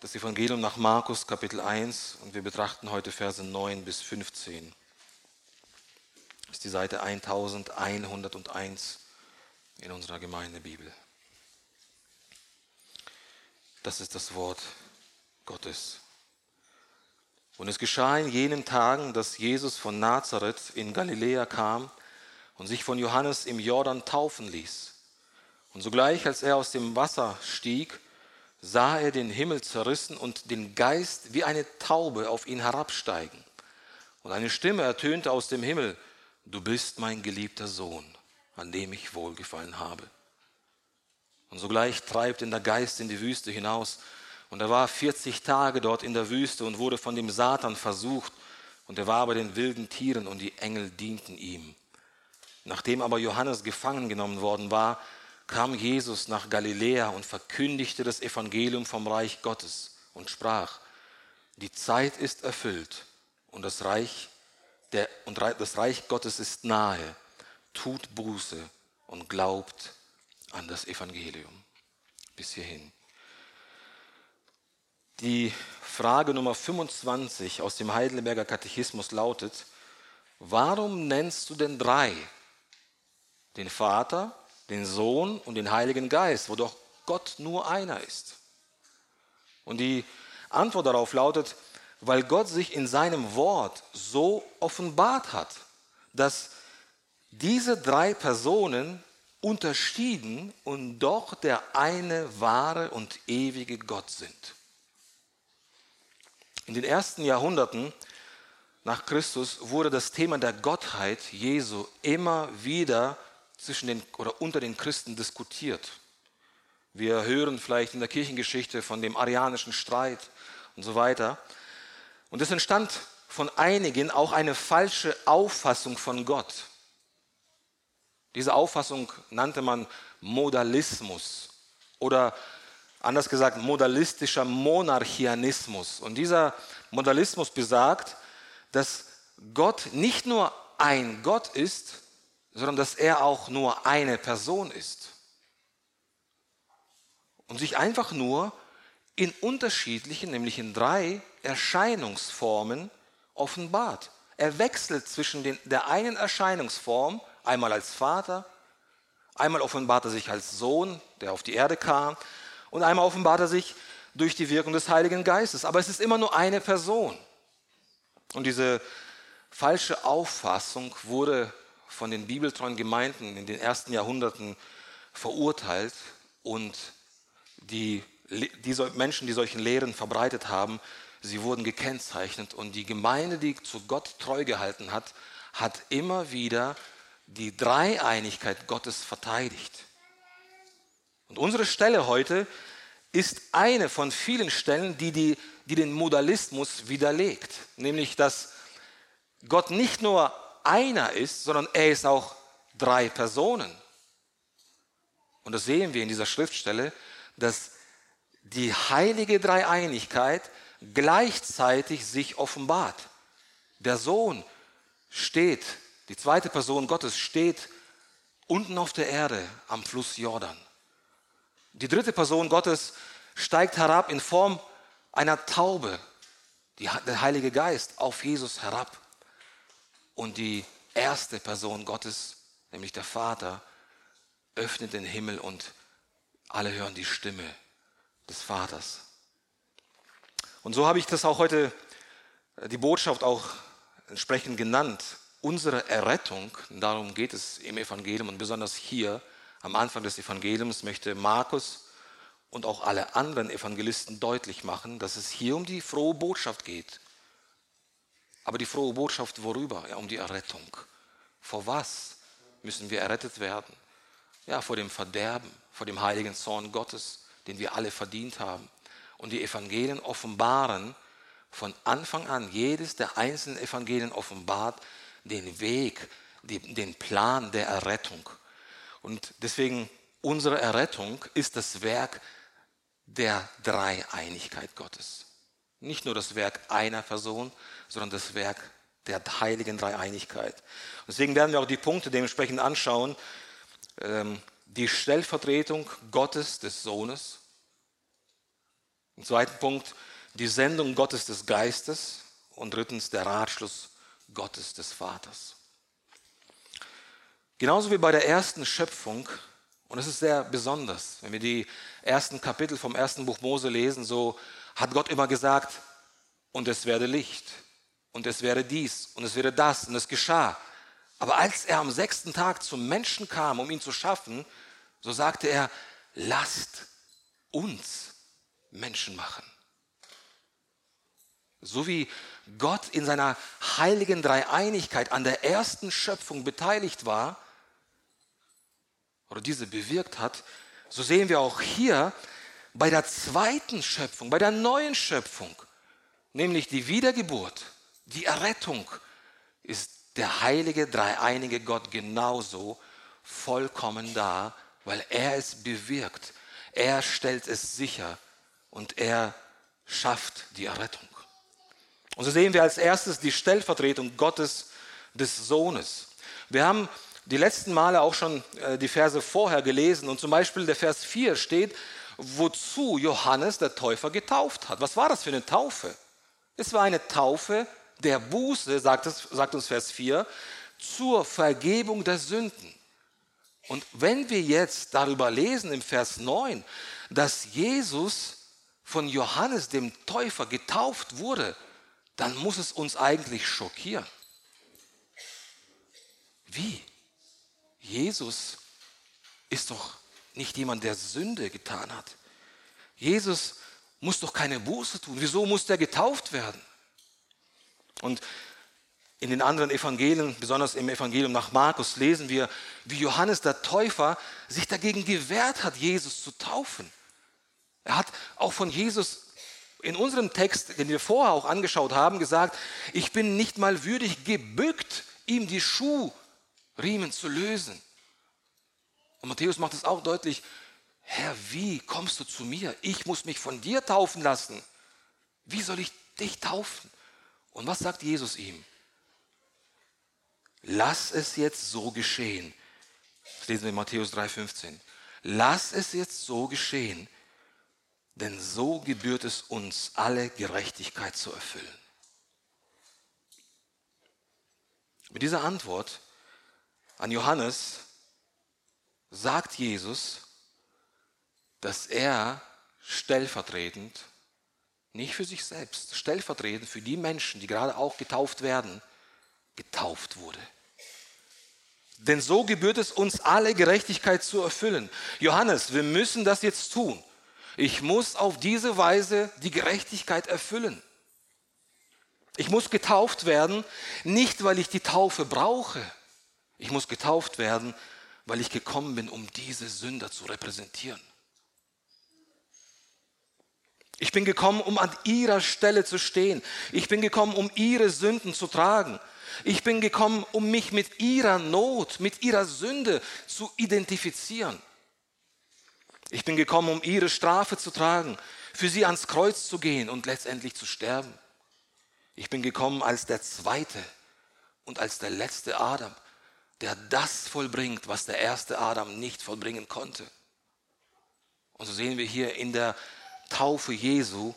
das Evangelium nach Markus Kapitel 1 und wir betrachten heute Verse 9 bis 15. Das ist die Seite 1101 in unserer Gemeindebibel. Das ist das Wort Gottes. Und es geschah in jenen Tagen, dass Jesus von Nazareth in Galiläa kam und sich von Johannes im Jordan taufen ließ. Und sogleich, als er aus dem Wasser stieg, sah er den Himmel zerrissen und den Geist wie eine Taube auf ihn herabsteigen. Und eine Stimme ertönte aus dem Himmel, du bist mein geliebter Sohn, an dem ich wohlgefallen habe. Und sogleich treibt ihn der Geist in die Wüste hinaus. Und er war 40 Tage dort in der Wüste und wurde von dem Satan versucht. Und er war bei den wilden Tieren und die Engel dienten ihm. Nachdem aber Johannes gefangen genommen worden war, kam Jesus nach Galiläa und verkündigte das Evangelium vom Reich Gottes und sprach, die Zeit ist erfüllt und das Reich, der, und das Reich Gottes ist nahe. Tut Buße und glaubt an das Evangelium. Bis hierhin. Die Frage Nummer 25 aus dem Heidelberger Katechismus lautet, warum nennst du denn drei? Den Vater, den Sohn und den Heiligen Geist, wo doch Gott nur einer ist. Und die Antwort darauf lautet, weil Gott sich in seinem Wort so offenbart hat, dass diese drei Personen unterschieden und doch der eine wahre und ewige Gott sind. In den ersten Jahrhunderten nach Christus wurde das Thema der Gottheit Jesu immer wieder zwischen den oder unter den Christen diskutiert. Wir hören vielleicht in der Kirchengeschichte von dem arianischen Streit und so weiter. Und es entstand von einigen auch eine falsche Auffassung von Gott. Diese Auffassung nannte man Modalismus oder anders gesagt modalistischer Monarchianismus. Und dieser Modalismus besagt, dass Gott nicht nur ein Gott ist, sondern dass er auch nur eine Person ist. Und sich einfach nur in unterschiedlichen, nämlich in drei Erscheinungsformen offenbart. Er wechselt zwischen den, der einen Erscheinungsform, einmal als Vater, einmal offenbart er sich als Sohn, der auf die Erde kam, und einmal offenbart er sich durch die Wirkung des Heiligen Geistes. Aber es ist immer nur eine Person. Und diese falsche Auffassung wurde von den bibeltreuen Gemeinden in den ersten Jahrhunderten verurteilt und die, die Menschen, die solchen Lehren verbreitet haben, sie wurden gekennzeichnet und die Gemeinde, die zu Gott treu gehalten hat, hat immer wieder die Dreieinigkeit Gottes verteidigt. Und unsere Stelle heute ist eine von vielen Stellen, die, die, die den Modalismus widerlegt, nämlich dass Gott nicht nur einer ist, sondern er ist auch drei Personen. Und das sehen wir in dieser Schriftstelle, dass die heilige Dreieinigkeit gleichzeitig sich offenbart. Der Sohn steht, die zweite Person Gottes steht unten auf der Erde am Fluss Jordan. Die dritte Person Gottes steigt herab in Form einer Taube, der Heilige Geist, auf Jesus herab. Und die erste Person Gottes, nämlich der Vater, öffnet den Himmel und alle hören die Stimme des Vaters. Und so habe ich das auch heute, äh, die Botschaft auch entsprechend genannt. Unsere Errettung, darum geht es im Evangelium und besonders hier am Anfang des Evangeliums möchte Markus und auch alle anderen Evangelisten deutlich machen, dass es hier um die frohe Botschaft geht. Aber die frohe Botschaft worüber? Ja, um die Errettung. Vor was müssen wir errettet werden? Ja, vor dem Verderben, vor dem heiligen Zorn Gottes, den wir alle verdient haben. Und die Evangelien offenbaren von Anfang an, jedes der einzelnen Evangelien offenbart den Weg, den Plan der Errettung. Und deswegen, unsere Errettung ist das Werk der Dreieinigkeit Gottes. Nicht nur das Werk einer Person, sondern das Werk der heiligen Dreieinigkeit. Deswegen werden wir auch die Punkte dementsprechend anschauen. Ähm, die Stellvertretung Gottes des Sohnes, Im zweiten Punkt die Sendung Gottes des Geistes und drittens der Ratschluss Gottes des Vaters. Genauso wie bei der ersten Schöpfung, und es ist sehr besonders, wenn wir die ersten Kapitel vom ersten Buch Mose lesen, so hat Gott immer gesagt, und es werde Licht, und es wäre dies, und es wäre das, und es geschah. Aber als er am sechsten Tag zum Menschen kam, um ihn zu schaffen, so sagte er, lasst uns Menschen machen. So wie Gott in seiner heiligen Dreieinigkeit an der ersten Schöpfung beteiligt war oder diese bewirkt hat, so sehen wir auch hier bei der zweiten Schöpfung, bei der neuen Schöpfung, nämlich die Wiedergeburt, die Errettung, ist der heilige dreieinige Gott genauso vollkommen da, weil er es bewirkt. Er stellt es sicher und er schafft die Errettung. Und so sehen wir als erstes die Stellvertretung Gottes des Sohnes. Wir haben die letzten Male auch schon äh, die Verse vorher gelesen und zum Beispiel der Vers 4 steht, wozu Johannes der Täufer getauft hat. Was war das für eine Taufe? Es war eine Taufe der Buße, sagt, es, sagt uns Vers 4, zur Vergebung der Sünden. Und wenn wir jetzt darüber lesen im Vers 9, dass Jesus von Johannes dem Täufer getauft wurde, dann muss es uns eigentlich schockieren. Wie? Jesus ist doch nicht jemand, der Sünde getan hat. Jesus muss doch keine Buße tun. Wieso muss der getauft werden? Und in den anderen Evangelien, besonders im Evangelium nach Markus, lesen wir, wie Johannes der Täufer sich dagegen gewehrt hat, Jesus zu taufen. Er hat auch von Jesus in unserem Text, den wir vorher auch angeschaut haben, gesagt, ich bin nicht mal würdig gebückt, ihm die Schuhriemen zu lösen. Und Matthäus macht es auch deutlich, Herr, wie kommst du zu mir? Ich muss mich von dir taufen lassen. Wie soll ich dich taufen? Und was sagt Jesus ihm? Lass es jetzt so geschehen. Das lesen wir in Matthäus 3,15. Lass es jetzt so geschehen, denn so gebührt es uns, alle Gerechtigkeit zu erfüllen. Mit dieser Antwort an Johannes sagt Jesus, dass er stellvertretend, nicht für sich selbst, stellvertretend für die Menschen, die gerade auch getauft werden, getauft wurde. Denn so gebührt es uns alle Gerechtigkeit zu erfüllen. Johannes, wir müssen das jetzt tun. Ich muss auf diese Weise die Gerechtigkeit erfüllen. Ich muss getauft werden, nicht weil ich die Taufe brauche. Ich muss getauft werden, weil ich gekommen bin, um diese Sünder zu repräsentieren. Ich bin gekommen, um an ihrer Stelle zu stehen. Ich bin gekommen, um ihre Sünden zu tragen. Ich bin gekommen, um mich mit ihrer Not, mit ihrer Sünde zu identifizieren. Ich bin gekommen, um ihre Strafe zu tragen, für sie ans Kreuz zu gehen und letztendlich zu sterben. Ich bin gekommen als der zweite und als der letzte Adam, der das vollbringt, was der erste Adam nicht vollbringen konnte. Und so sehen wir hier in der Taufe Jesu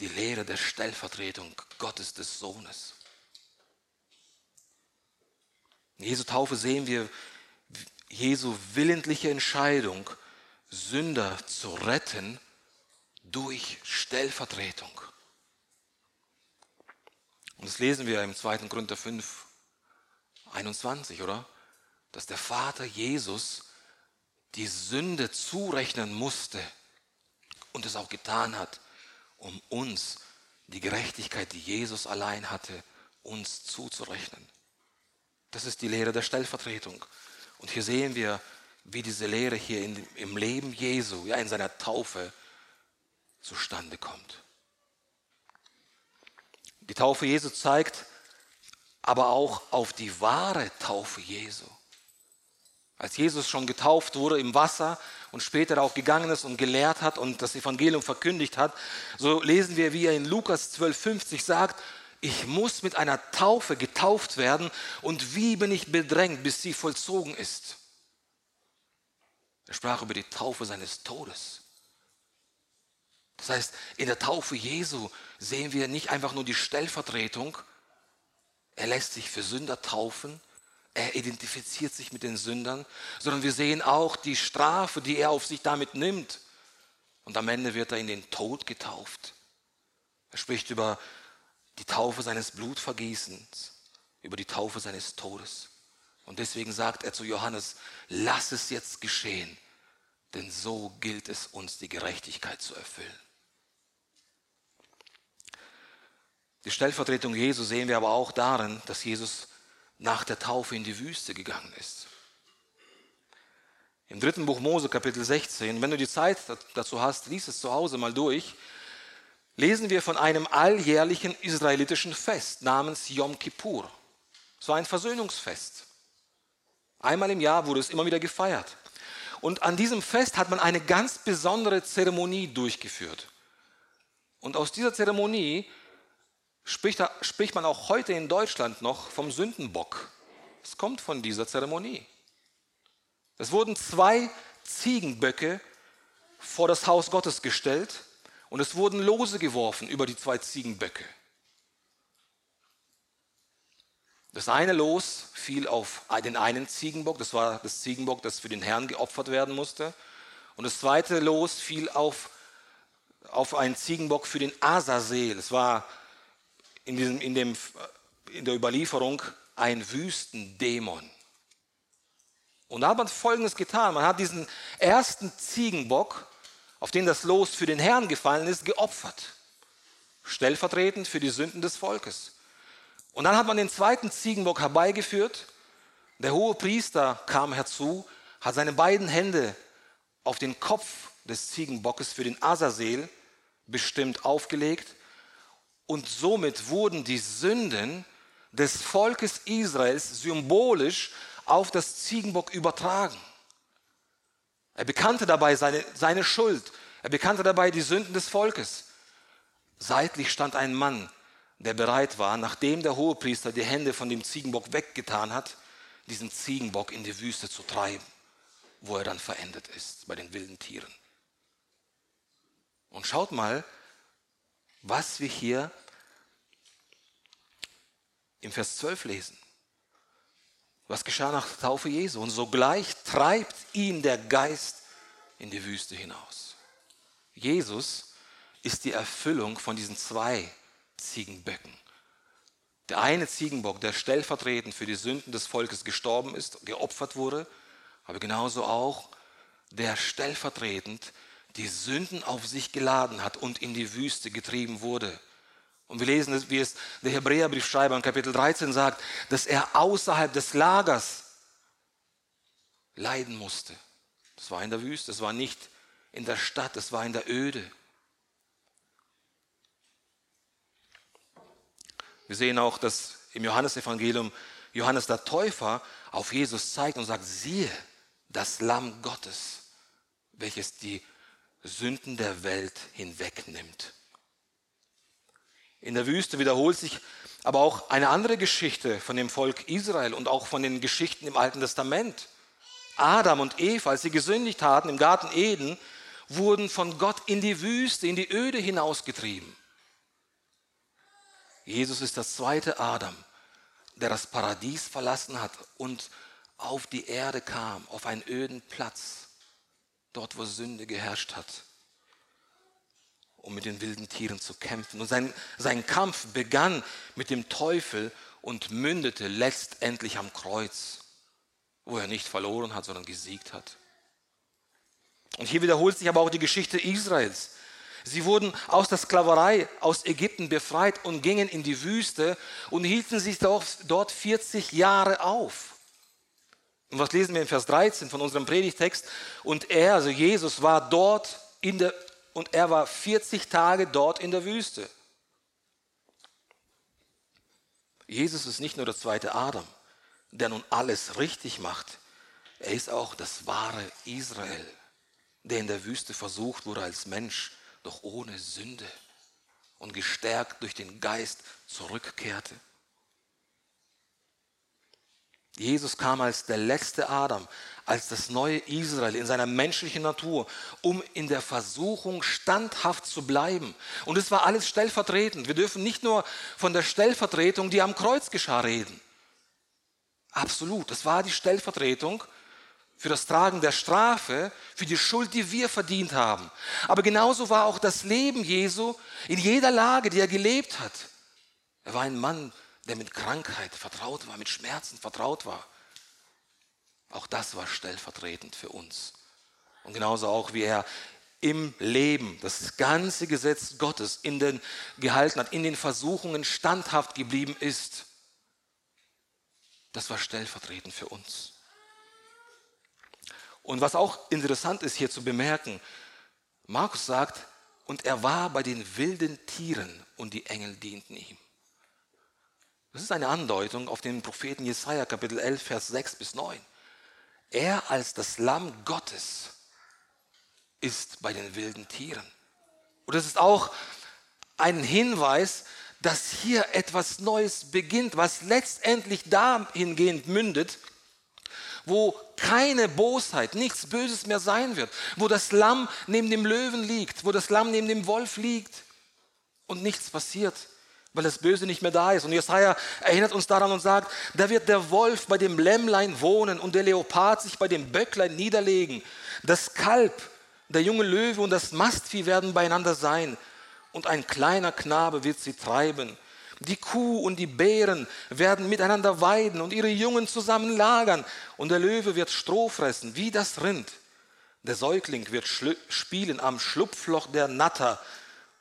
die Lehre der Stellvertretung Gottes des Sohnes. In Jesu Taufe sehen wir Jesu willentliche Entscheidung, Sünder zu retten durch Stellvertretung. Und das lesen wir im 2. Korinther 5, 21, oder? Dass der Vater Jesus die Sünde zurechnen musste und es auch getan hat, um uns die Gerechtigkeit, die Jesus allein hatte, uns zuzurechnen. Das ist die Lehre der Stellvertretung. Und hier sehen wir, wie diese Lehre hier in, im Leben Jesu, ja in seiner Taufe zustande kommt. Die Taufe Jesu zeigt aber auch auf die wahre Taufe Jesu. Als Jesus schon getauft wurde im Wasser und später auch gegangen ist und gelehrt hat und das Evangelium verkündigt hat, so lesen wir, wie er in Lukas 12,50 sagt, ich muss mit einer Taufe getauft werden und wie bin ich bedrängt, bis sie vollzogen ist. Er sprach über die Taufe seines Todes. Das heißt, in der Taufe Jesu sehen wir nicht einfach nur die Stellvertretung, er lässt sich für Sünder taufen, er identifiziert sich mit den Sündern, sondern wir sehen auch die Strafe, die er auf sich damit nimmt. Und am Ende wird er in den Tod getauft. Er spricht über die Taufe seines Blutvergießens, über die Taufe seines Todes. Und deswegen sagt er zu Johannes, lass es jetzt geschehen, denn so gilt es uns, die Gerechtigkeit zu erfüllen. Die Stellvertretung Jesu sehen wir aber auch darin, dass Jesus nach der Taufe in die Wüste gegangen ist. Im dritten Buch Mose, Kapitel 16, wenn du die Zeit dazu hast, lies es zu Hause mal durch, lesen wir von einem alljährlichen israelitischen Fest namens Yom Kippur. Es war ein Versöhnungsfest. Einmal im Jahr wurde es immer wieder gefeiert. Und an diesem Fest hat man eine ganz besondere Zeremonie durchgeführt. Und aus dieser Zeremonie spricht, spricht man auch heute in Deutschland noch vom Sündenbock. Es kommt von dieser Zeremonie. Es wurden zwei Ziegenböcke vor das Haus Gottes gestellt und es wurden Lose geworfen über die zwei Ziegenböcke. Das eine Los fiel auf den einen Ziegenbock, das war das Ziegenbock, das für den Herrn geopfert werden musste. Und das zweite Los fiel auf, auf einen Ziegenbock für den Asaseel. Es war in, diesem, in, dem, in der Überlieferung ein Wüstendämon. Und da hat man Folgendes getan. Man hat diesen ersten Ziegenbock, auf den das Los für den Herrn gefallen ist, geopfert. Stellvertretend für die Sünden des Volkes. Und dann hat man den zweiten Ziegenbock herbeigeführt. Der hohe Priester kam herzu, hat seine beiden Hände auf den Kopf des Ziegenbockes für den Asasel bestimmt aufgelegt und somit wurden die Sünden des Volkes Israels symbolisch auf das Ziegenbock übertragen. Er bekannte dabei seine, seine Schuld. Er bekannte dabei die Sünden des Volkes. Seitlich stand ein Mann, der bereit war, nachdem der Hohepriester die Hände von dem Ziegenbock weggetan hat, diesen Ziegenbock in die Wüste zu treiben, wo er dann verendet ist bei den wilden Tieren. Und schaut mal, was wir hier im Vers 12 lesen. Was geschah nach der Taufe Jesu? Und sogleich treibt ihn der Geist in die Wüste hinaus. Jesus ist die Erfüllung von diesen zwei Ziegenböcken. Der eine Ziegenbock, der stellvertretend für die Sünden des Volkes gestorben ist, geopfert wurde, aber genauso auch der stellvertretend die Sünden auf sich geladen hat und in die Wüste getrieben wurde. Und wir lesen, wie es der Hebräerbriefschreiber in Kapitel 13 sagt, dass er außerhalb des Lagers leiden musste. Das war in der Wüste, das war nicht in der Stadt, das war in der Öde. Wir sehen auch, dass im Johannesevangelium Johannes der Täufer auf Jesus zeigt und sagt, siehe, das Lamm Gottes, welches die Sünden der Welt hinwegnimmt. In der Wüste wiederholt sich aber auch eine andere Geschichte von dem Volk Israel und auch von den Geschichten im Alten Testament. Adam und Eva, als sie gesündigt hatten im Garten Eden, wurden von Gott in die Wüste, in die Öde hinausgetrieben. Jesus ist das zweite Adam, der das Paradies verlassen hat und auf die Erde kam, auf einen öden Platz dort wo Sünde geherrscht hat, um mit den wilden Tieren zu kämpfen. Und sein, sein Kampf begann mit dem Teufel und mündete letztendlich am Kreuz, wo er nicht verloren hat, sondern gesiegt hat. Und hier wiederholt sich aber auch die Geschichte Israels. Sie wurden aus der Sklaverei aus Ägypten befreit und gingen in die Wüste und hielten sich dort 40 Jahre auf. Und was lesen wir in Vers 13 von unserem Predigtext? Und er, also Jesus, war dort in der, und er war 40 Tage dort in der Wüste. Jesus ist nicht nur der zweite Adam, der nun alles richtig macht. Er ist auch das wahre Israel, der in der Wüste versucht wurde als Mensch, doch ohne Sünde und gestärkt durch den Geist zurückkehrte. Jesus kam als der letzte Adam, als das neue Israel in seiner menschlichen Natur, um in der Versuchung standhaft zu bleiben. Und es war alles stellvertretend. Wir dürfen nicht nur von der Stellvertretung, die am Kreuz geschah, reden. Absolut, das war die Stellvertretung für das Tragen der Strafe, für die Schuld, die wir verdient haben. Aber genauso war auch das Leben Jesu in jeder Lage, die er gelebt hat. Er war ein Mann, der mit Krankheit vertraut war, mit Schmerzen vertraut war. Auch das war stellvertretend für uns. Und genauso auch, wie er im Leben das ganze Gesetz Gottes in den gehalten hat, in den Versuchungen standhaft geblieben ist. Das war stellvertretend für uns. Und was auch interessant ist hier zu bemerken, Markus sagt, und er war bei den wilden Tieren und die Engel dienten ihm. Das ist eine Andeutung auf den Propheten Jesaja, Kapitel 11, Vers 6 bis 9. Er als das Lamm Gottes ist bei den wilden Tieren. Und es ist auch ein Hinweis, dass hier etwas Neues beginnt, was letztendlich dahingehend mündet, wo keine Bosheit, nichts Böses mehr sein wird, wo das Lamm neben dem Löwen liegt, wo das Lamm neben dem Wolf liegt und nichts passiert, weil das Böse nicht mehr da ist. Und Jesaja erinnert uns daran und sagt, da wird der Wolf bei dem Lämmlein wohnen und der Leopard sich bei dem Böcklein niederlegen. Das Kalb, der junge Löwe und das Mastvieh werden beieinander sein und ein kleiner Knabe wird sie treiben. Die Kuh und die Bären werden miteinander weiden und ihre Jungen zusammen lagern. Und der Löwe wird Stroh fressen, wie das Rind. Der Säugling wird spielen am Schlupfloch der Natter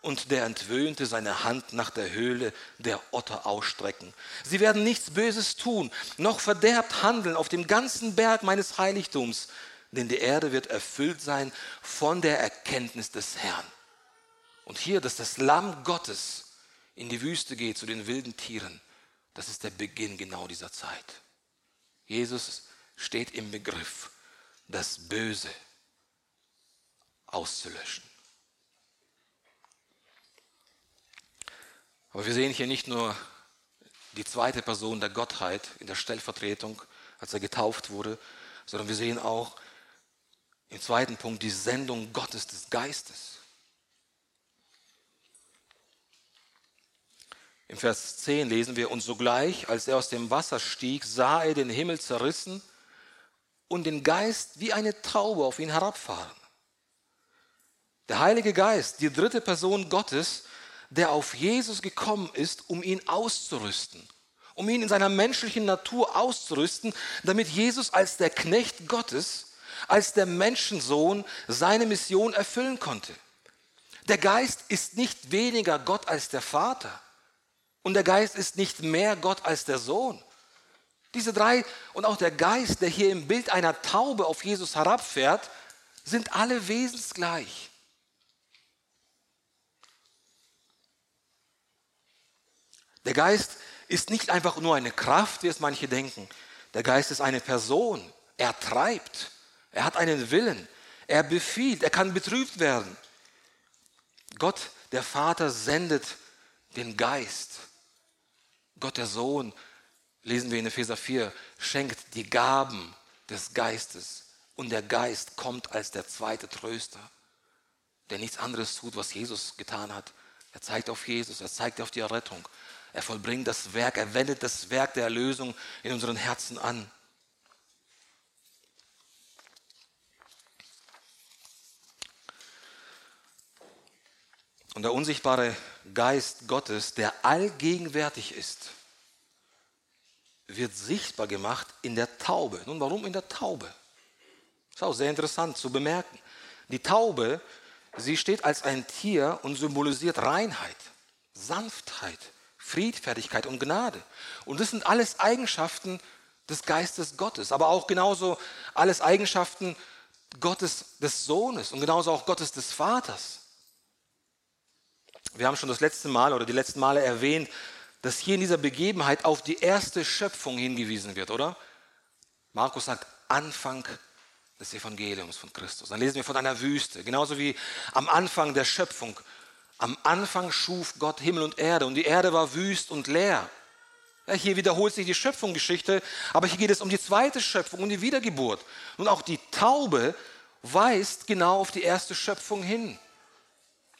und der Entwöhnte seine Hand nach der Höhle der Otter ausstrecken. Sie werden nichts Böses tun, noch verderbt handeln auf dem ganzen Berg meines Heiligtums, denn die Erde wird erfüllt sein von der Erkenntnis des Herrn. Und hier, dass das Lamm Gottes in die Wüste geht zu den wilden Tieren, das ist der Beginn genau dieser Zeit. Jesus steht im Begriff, das Böse auszulöschen. Aber wir sehen hier nicht nur die zweite Person der Gottheit in der Stellvertretung, als er getauft wurde, sondern wir sehen auch im zweiten Punkt die Sendung Gottes des Geistes. Im Vers 10 lesen wir, und sogleich, als er aus dem Wasser stieg, sah er den Himmel zerrissen und den Geist wie eine Taube auf ihn herabfahren. Der Heilige Geist, die dritte Person Gottes, der auf Jesus gekommen ist, um ihn auszurüsten, um ihn in seiner menschlichen Natur auszurüsten, damit Jesus als der Knecht Gottes, als der Menschensohn seine Mission erfüllen konnte. Der Geist ist nicht weniger Gott als der Vater. Und der Geist ist nicht mehr Gott als der Sohn. Diese drei und auch der Geist, der hier im Bild einer Taube auf Jesus herabfährt, sind alle wesensgleich. Der Geist ist nicht einfach nur eine Kraft, wie es manche denken. Der Geist ist eine Person. Er treibt. Er hat einen Willen. Er befiehlt. Er kann betrübt werden. Gott, der Vater, sendet den Geist. Gott der Sohn, lesen wir in Epheser 4, schenkt die Gaben des Geistes. Und der Geist kommt als der zweite Tröster, der nichts anderes tut, was Jesus getan hat. Er zeigt auf Jesus, er zeigt auf die Errettung. Er vollbringt das Werk, er wendet das Werk der Erlösung in unseren Herzen an. Und der unsichtbare Geist Gottes, der allgegenwärtig ist, wird sichtbar gemacht in der Taube. Nun, warum in der Taube? Das ist auch sehr interessant zu bemerken. Die Taube, sie steht als ein Tier und symbolisiert Reinheit, Sanftheit, Friedfertigkeit und Gnade. Und das sind alles Eigenschaften des Geistes Gottes, aber auch genauso alles Eigenschaften Gottes des Sohnes und genauso auch Gottes des Vaters. Wir haben schon das letzte Mal oder die letzten Male erwähnt, dass hier in dieser Begebenheit auf die erste Schöpfung hingewiesen wird, oder? Markus sagt Anfang des Evangeliums von Christus. Dann lesen wir von einer Wüste, genauso wie am Anfang der Schöpfung. Am Anfang schuf Gott Himmel und Erde und die Erde war wüst und leer. Ja, hier wiederholt sich die Schöpfungsgeschichte, aber hier geht es um die zweite Schöpfung, um die Wiedergeburt. Und auch die Taube weist genau auf die erste Schöpfung hin.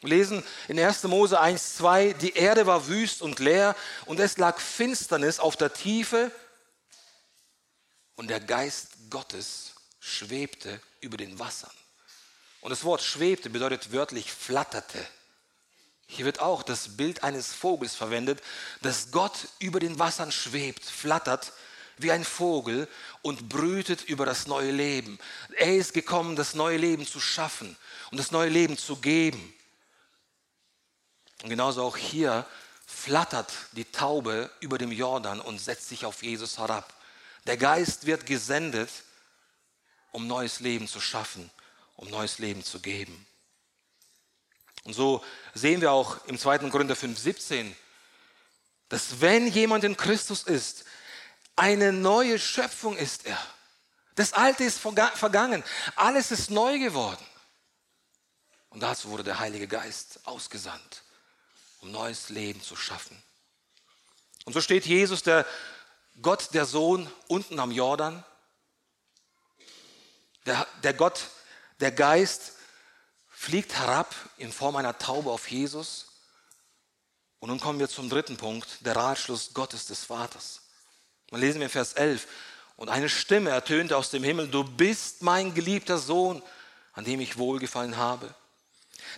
Wir lesen in 1. Mose 1, 2, die Erde war wüst und leer und es lag Finsternis auf der Tiefe und der Geist Gottes schwebte über den Wassern. Und das Wort schwebte bedeutet wörtlich flatterte. Hier wird auch das Bild eines Vogels verwendet, dass Gott über den Wassern schwebt, flattert wie ein Vogel und brütet über das neue Leben. Er ist gekommen, das neue Leben zu schaffen und das neue Leben zu geben. Und genauso auch hier flattert die Taube über dem Jordan und setzt sich auf Jesus herab. Der Geist wird gesendet, um neues Leben zu schaffen, um neues Leben zu geben. Und so sehen wir auch im 2. Korinther 5, 17, dass wenn jemand in Christus ist, eine neue Schöpfung ist er. Das Alte ist vergangen, alles ist neu geworden. Und dazu wurde der Heilige Geist ausgesandt, um neues Leben zu schaffen. Und so steht Jesus, der Gott, der Sohn, unten am Jordan. Der, der Gott, der Geist fliegt herab in Form einer Taube auf Jesus. Und nun kommen wir zum dritten Punkt, der Ratschluss Gottes des Vaters. Man lesen wir in Vers 11. Und eine Stimme ertönte aus dem Himmel, du bist mein geliebter Sohn, an dem ich wohlgefallen habe.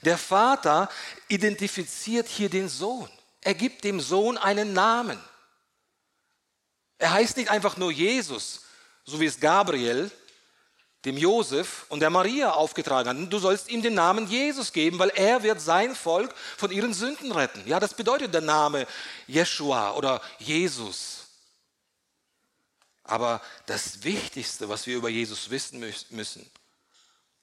Der Vater identifiziert hier den Sohn. Er gibt dem Sohn einen Namen. Er heißt nicht einfach nur Jesus, so wie es Gabriel dem Josef und der Maria aufgetragen hat. Du sollst ihm den Namen Jesus geben, weil er wird sein Volk von ihren Sünden retten. Ja, das bedeutet der Name Jeshua oder Jesus. Aber das Wichtigste, was wir über Jesus wissen müssen,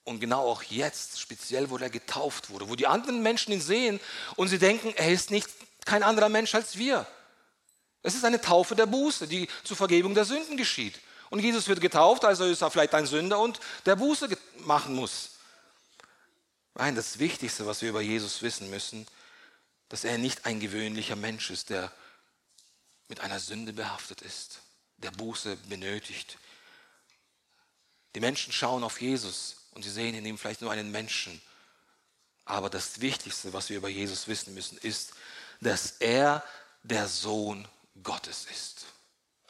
und genau auch jetzt, speziell, wo er getauft wurde, wo die anderen Menschen ihn sehen und sie denken, er ist nicht kein anderer Mensch als wir. Es ist eine Taufe der Buße, die zur Vergebung der Sünden geschieht. Und Jesus wird getauft, also ist er vielleicht ein Sünder und der Buße machen muss. Nein, das Wichtigste, was wir über Jesus wissen müssen, dass er nicht ein gewöhnlicher Mensch ist, der mit einer Sünde behaftet ist, der Buße benötigt. Die Menschen schauen auf Jesus und sie sehen in ihm vielleicht nur einen Menschen. Aber das Wichtigste, was wir über Jesus wissen müssen, ist, dass er der Sohn Gottes ist.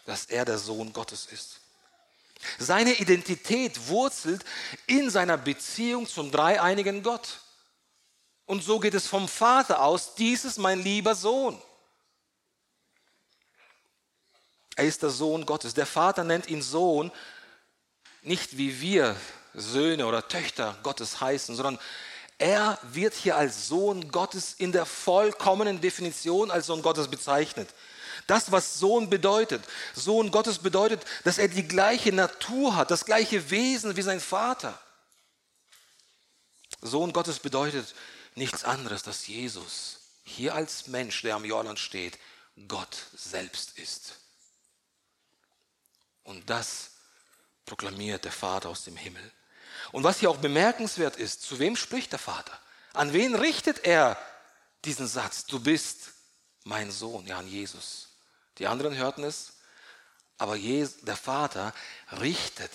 Dass er der Sohn Gottes ist. Seine Identität wurzelt in seiner Beziehung zum dreieinigen Gott. Und so geht es vom Vater aus, dies ist mein lieber Sohn. Er ist der Sohn Gottes. Der Vater nennt ihn Sohn, nicht wie wir Söhne oder Töchter Gottes heißen, sondern er wird hier als Sohn Gottes in der vollkommenen Definition als Sohn Gottes bezeichnet. Das, was Sohn bedeutet. Sohn Gottes bedeutet, dass er die gleiche Natur hat, das gleiche Wesen wie sein Vater. Sohn Gottes bedeutet nichts anderes, dass Jesus hier als Mensch, der am Jordan steht, Gott selbst ist. Und das proklamiert der Vater aus dem Himmel. Und was hier auch bemerkenswert ist, zu wem spricht der Vater? An wen richtet er diesen Satz? Du bist mein Sohn, ja an Jesus. Die anderen hörten es, aber der Vater richtet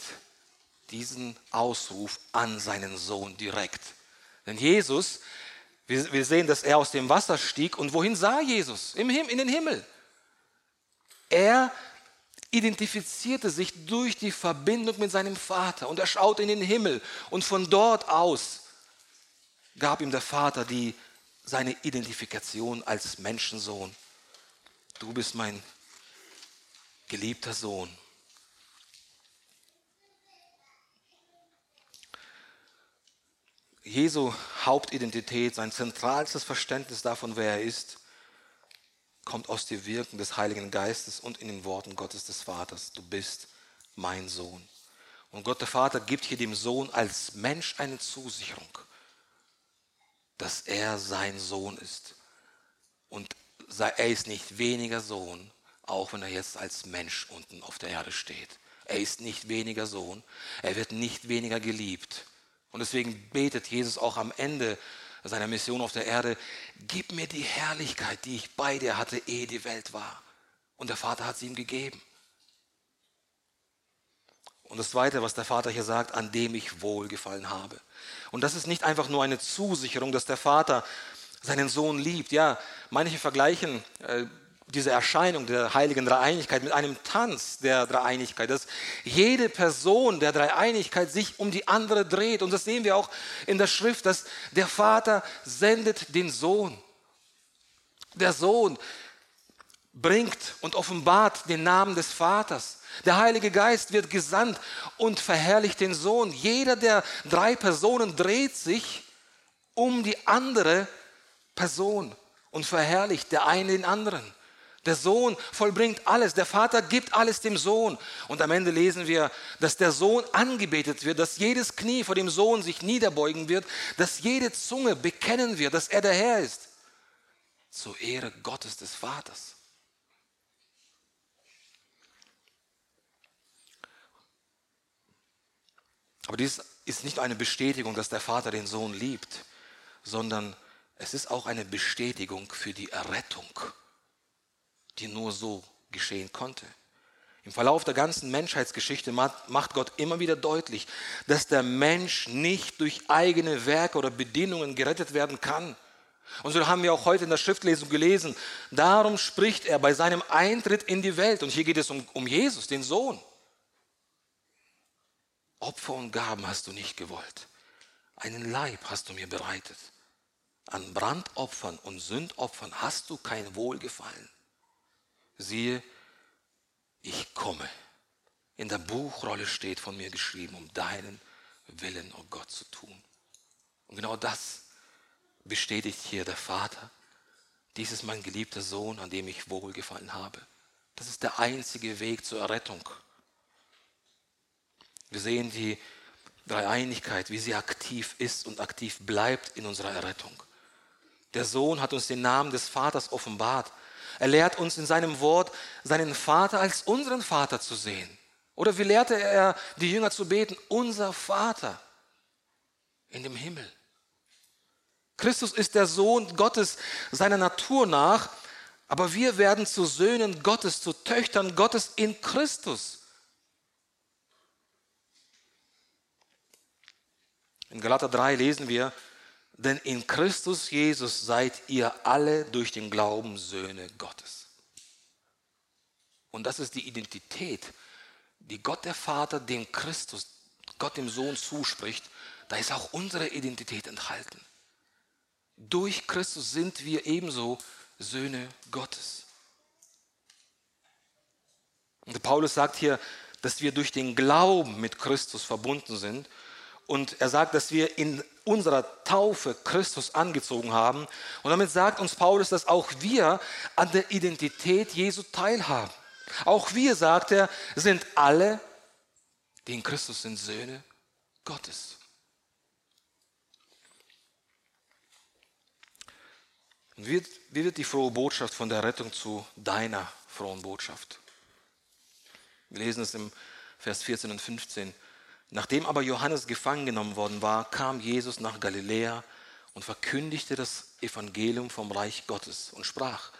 diesen Ausruf an seinen Sohn direkt. Denn Jesus, wir sehen, dass er aus dem Wasser stieg und wohin sah Jesus? in den Himmel. Er identifizierte sich durch die Verbindung mit seinem Vater und er schaute in den Himmel und von dort aus gab ihm der Vater die, seine Identifikation als Menschensohn du bist mein geliebter Sohn. Jesu Hauptidentität, sein zentralstes Verständnis davon, wer er ist, kommt aus dem Wirken des Heiligen Geistes und in den Worten Gottes des Vaters. Du bist mein Sohn. Und Gott der Vater gibt hier dem Sohn als Mensch eine Zusicherung, dass er sein Sohn ist. Und er ist nicht weniger Sohn, auch wenn er jetzt als Mensch unten auf der Erde steht. Er ist nicht weniger Sohn, er wird nicht weniger geliebt. Und deswegen betet Jesus auch am Ende seiner Mission auf der Erde, gib mir die Herrlichkeit, die ich bei dir hatte, ehe die Welt war. Und der Vater hat sie ihm gegeben. Und das Zweite, was der Vater hier sagt, an dem ich wohlgefallen habe. Und das ist nicht einfach nur eine Zusicherung, dass der Vater seinen Sohn liebt. Ja, manche vergleichen äh, diese Erscheinung der heiligen Dreieinigkeit mit einem Tanz der Dreieinigkeit, dass jede Person der Dreieinigkeit sich um die andere dreht. Und das sehen wir auch in der Schrift, dass der Vater sendet den Sohn. Der Sohn bringt und offenbart den Namen des Vaters. Der Heilige Geist wird gesandt und verherrlicht den Sohn. Jeder der drei Personen dreht sich um die andere Person und verherrlicht der eine den anderen. Der Sohn vollbringt alles, der Vater gibt alles dem Sohn. Und am Ende lesen wir, dass der Sohn angebetet wird, dass jedes Knie vor dem Sohn sich niederbeugen wird, dass jede Zunge bekennen wird, dass er der Herr ist. Zur Ehre Gottes des Vaters. Aber dies ist nicht eine Bestätigung, dass der Vater den Sohn liebt, sondern es ist auch eine Bestätigung für die Errettung, die nur so geschehen konnte. Im Verlauf der ganzen Menschheitsgeschichte macht Gott immer wieder deutlich, dass der Mensch nicht durch eigene Werke oder Bedingungen gerettet werden kann. Und so haben wir auch heute in der Schriftlesung gelesen, darum spricht er bei seinem Eintritt in die Welt. Und hier geht es um, um Jesus, den Sohn. Opfer und Gaben hast du nicht gewollt. Einen Leib hast du mir bereitet. An Brandopfern und Sündopfern hast du kein Wohlgefallen. Siehe, ich komme. In der Buchrolle steht von mir geschrieben, um deinen Willen, oh Gott, zu tun. Und genau das bestätigt hier der Vater. Dies ist mein geliebter Sohn, an dem ich wohlgefallen habe. Das ist der einzige Weg zur Errettung. Wir sehen die Dreieinigkeit, wie sie aktiv ist und aktiv bleibt in unserer Errettung. Der Sohn hat uns den Namen des Vaters offenbart. Er lehrt uns in seinem Wort, seinen Vater als unseren Vater zu sehen. Oder wie lehrte er die Jünger zu beten? Unser Vater in dem Himmel. Christus ist der Sohn Gottes seiner Natur nach, aber wir werden zu Söhnen Gottes, zu Töchtern Gottes in Christus. In Galater 3 lesen wir, denn in Christus Jesus seid ihr alle durch den Glauben Söhne Gottes. Und das ist die Identität, die Gott der Vater dem Christus, Gott dem Sohn zuspricht. Da ist auch unsere Identität enthalten. Durch Christus sind wir ebenso Söhne Gottes. Und Paulus sagt hier, dass wir durch den Glauben mit Christus verbunden sind und er sagt, dass wir in unserer Taufe Christus angezogen haben. Und damit sagt uns Paulus, dass auch wir an der Identität Jesu teilhaben. Auch wir, sagt er, sind alle, die in Christus sind, Söhne Gottes. Und wie wird die frohe Botschaft von der Rettung zu deiner frohen Botschaft? Wir lesen es im Vers 14 und 15. Nachdem aber Johannes gefangen genommen worden war, kam Jesus nach Galiläa und verkündigte das Evangelium vom Reich Gottes und sprach,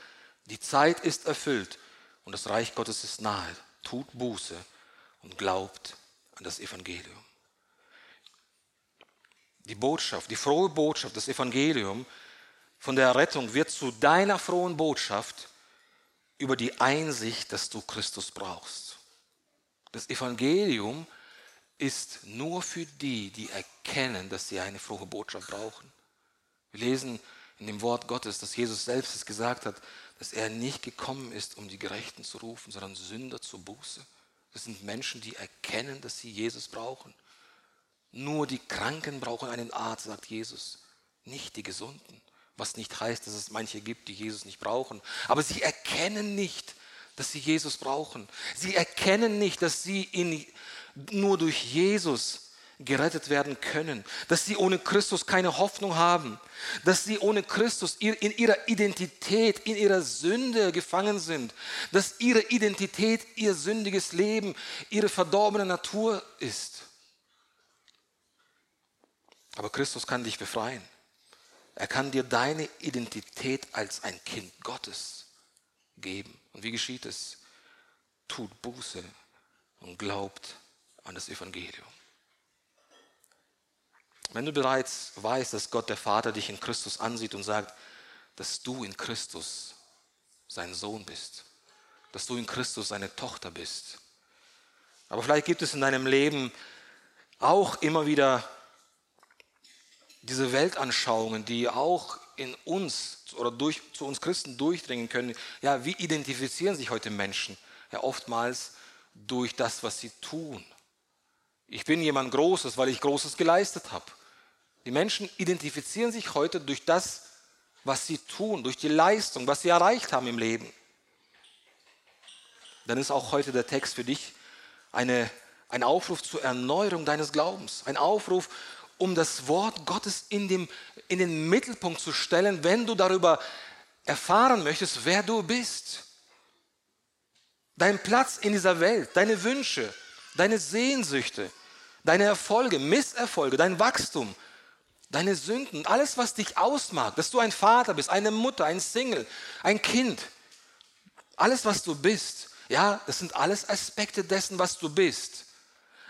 die Zeit ist erfüllt und das Reich Gottes ist nahe. Tut Buße und glaubt an das Evangelium. Die Botschaft, die frohe Botschaft, das Evangelium von der Rettung wird zu deiner frohen Botschaft über die Einsicht, dass du Christus brauchst. Das Evangelium ist nur für die, die erkennen, dass sie eine frohe Botschaft brauchen. Wir lesen in dem Wort Gottes, dass Jesus selbst es gesagt hat, dass er nicht gekommen ist, um die Gerechten zu rufen, sondern Sünder zur Buße. Das sind Menschen, die erkennen, dass sie Jesus brauchen. Nur die Kranken brauchen einen Arzt, sagt Jesus, nicht die Gesunden. Was nicht heißt, dass es manche gibt, die Jesus nicht brauchen. Aber sie erkennen nicht, dass sie Jesus brauchen. Sie erkennen nicht, dass sie in nur durch Jesus gerettet werden können, dass sie ohne Christus keine Hoffnung haben, dass sie ohne Christus in ihrer Identität, in ihrer Sünde gefangen sind, dass ihre Identität ihr sündiges Leben, ihre verdorbene Natur ist. Aber Christus kann dich befreien. Er kann dir deine Identität als ein Kind Gottes geben. Und wie geschieht es? Tut Buße und glaubt an das Evangelium. Wenn du bereits weißt, dass Gott der Vater dich in Christus ansieht und sagt, dass du in Christus sein Sohn bist, dass du in Christus seine Tochter bist. Aber vielleicht gibt es in deinem Leben auch immer wieder diese Weltanschauungen, die auch in uns oder durch, zu uns Christen durchdringen können. Ja, wie identifizieren sich heute Menschen? Ja, oftmals durch das, was sie tun. Ich bin jemand Großes, weil ich Großes geleistet habe. Die Menschen identifizieren sich heute durch das, was sie tun, durch die Leistung, was sie erreicht haben im Leben. Dann ist auch heute der Text für dich eine, ein Aufruf zur Erneuerung deines Glaubens, ein Aufruf, um das Wort Gottes in, dem, in den Mittelpunkt zu stellen, wenn du darüber erfahren möchtest, wer du bist. Dein Platz in dieser Welt, deine Wünsche, deine Sehnsüchte, deine Erfolge, Misserfolge, dein Wachstum, deine Sünden, alles, was dich ausmacht, dass du ein Vater bist, eine Mutter, ein Single, ein Kind, alles, was du bist, ja, das sind alles Aspekte dessen, was du bist.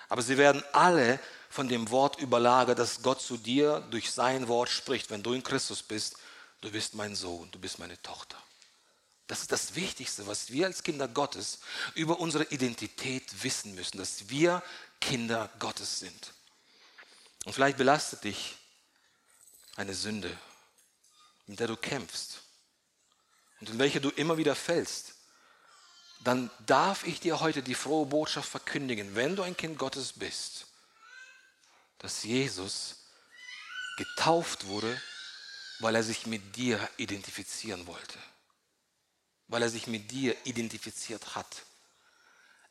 Aber sie werden alle von dem Wort überlagert, dass Gott zu dir durch sein Wort spricht. Wenn du in Christus bist, du bist mein Sohn, du bist meine Tochter. Das ist das Wichtigste, was wir als Kinder Gottes über unsere Identität wissen müssen, dass wir Kinder Gottes sind. Und vielleicht belastet dich eine Sünde, mit der du kämpfst und in welche du immer wieder fällst, dann darf ich dir heute die frohe Botschaft verkündigen, wenn du ein Kind Gottes bist, dass Jesus getauft wurde, weil er sich mit dir identifizieren wollte, weil er sich mit dir identifiziert hat.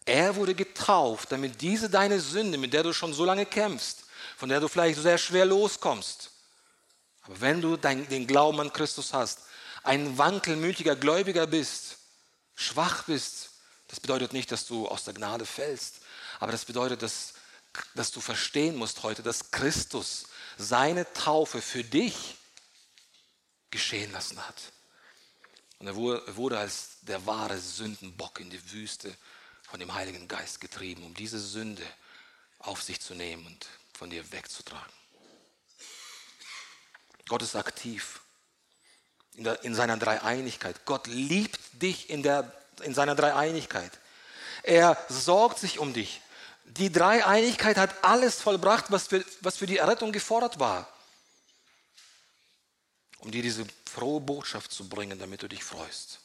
Er wurde getauft, damit diese deine Sünde, mit der du schon so lange kämpfst, von der du vielleicht sehr schwer loskommst, aber wenn du dein, den Glauben an Christus hast, ein wankelmütiger Gläubiger bist, schwach bist, das bedeutet nicht, dass du aus der Gnade fällst, aber das bedeutet, dass, dass du verstehen musst heute, dass Christus seine Taufe für dich geschehen lassen hat. Und er wurde als der wahre Sündenbock in die Wüste von dem Heiligen Geist getrieben, um diese Sünde auf sich zu nehmen und von dir wegzutragen. Gott ist aktiv in, der, in seiner Dreieinigkeit. Gott liebt dich in, der, in seiner Dreieinigkeit. Er sorgt sich um dich. Die Dreieinigkeit hat alles vollbracht, was für, was für die Errettung gefordert war. Um dir diese frohe Botschaft zu bringen, damit du dich freust.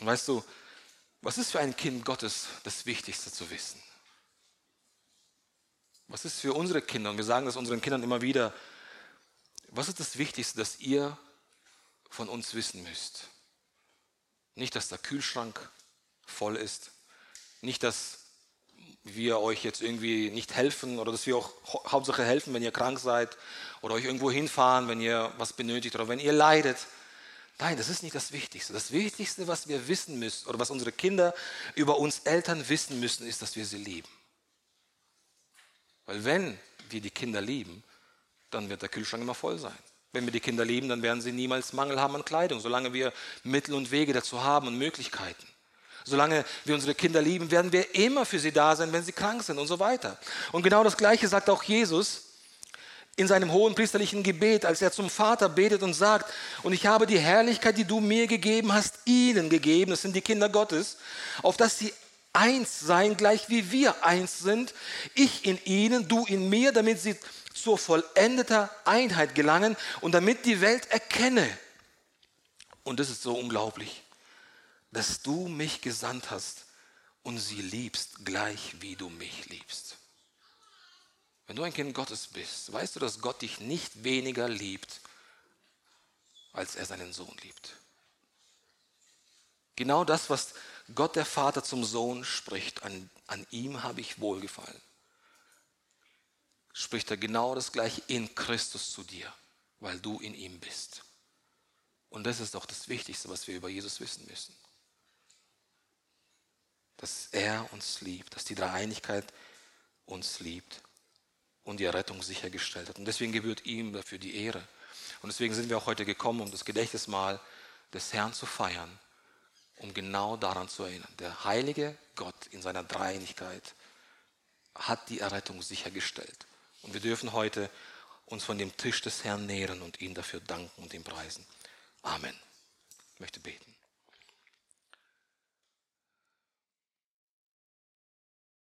Und weißt du, was ist für ein Kind Gottes das Wichtigste zu wissen? Was ist für unsere Kinder, und wir sagen das unseren Kindern immer wieder, was ist das Wichtigste, das ihr von uns wissen müsst? Nicht, dass der Kühlschrank voll ist, nicht, dass wir euch jetzt irgendwie nicht helfen oder dass wir auch Hauptsache helfen, wenn ihr krank seid oder euch irgendwo hinfahren, wenn ihr was benötigt oder wenn ihr leidet. Nein, das ist nicht das Wichtigste. Das Wichtigste, was wir wissen müssen oder was unsere Kinder über uns Eltern wissen müssen, ist, dass wir sie lieben. Weil wenn wir die Kinder lieben, dann wird der Kühlschrank immer voll sein. Wenn wir die Kinder lieben, dann werden sie niemals Mangel haben an Kleidung, solange wir Mittel und Wege dazu haben und Möglichkeiten. Solange wir unsere Kinder lieben, werden wir immer für sie da sein, wenn sie krank sind und so weiter. Und genau das Gleiche sagt auch Jesus in seinem hohen priesterlichen Gebet, als er zum Vater betet und sagt, und ich habe die Herrlichkeit, die du mir gegeben hast, ihnen gegeben, das sind die Kinder Gottes, auf dass sie eins seien, gleich wie wir eins sind, ich in ihnen, du in mir, damit sie zur vollendeten Einheit gelangen und damit die Welt erkenne. Und das ist so unglaublich, dass du mich gesandt hast und sie liebst, gleich wie du mich liebst. Wenn du ein Kind Gottes bist, weißt du, dass Gott dich nicht weniger liebt, als er seinen Sohn liebt. Genau das, was Gott der Vater zum Sohn spricht, an, an ihm habe ich wohlgefallen spricht er genau das gleiche in Christus zu dir, weil du in ihm bist. Und das ist doch das Wichtigste, was wir über Jesus wissen müssen. Dass er uns liebt, dass die Dreieinigkeit uns liebt und die Errettung sichergestellt hat. Und deswegen gebührt ihm dafür die Ehre. Und deswegen sind wir auch heute gekommen, um das Gedächtnismahl des Herrn zu feiern um genau daran zu erinnern. Der heilige Gott in seiner Dreieinigkeit hat die Errettung sichergestellt. Und wir dürfen heute uns von dem Tisch des Herrn nähren und ihn dafür danken und ihn preisen. Amen. Ich möchte beten.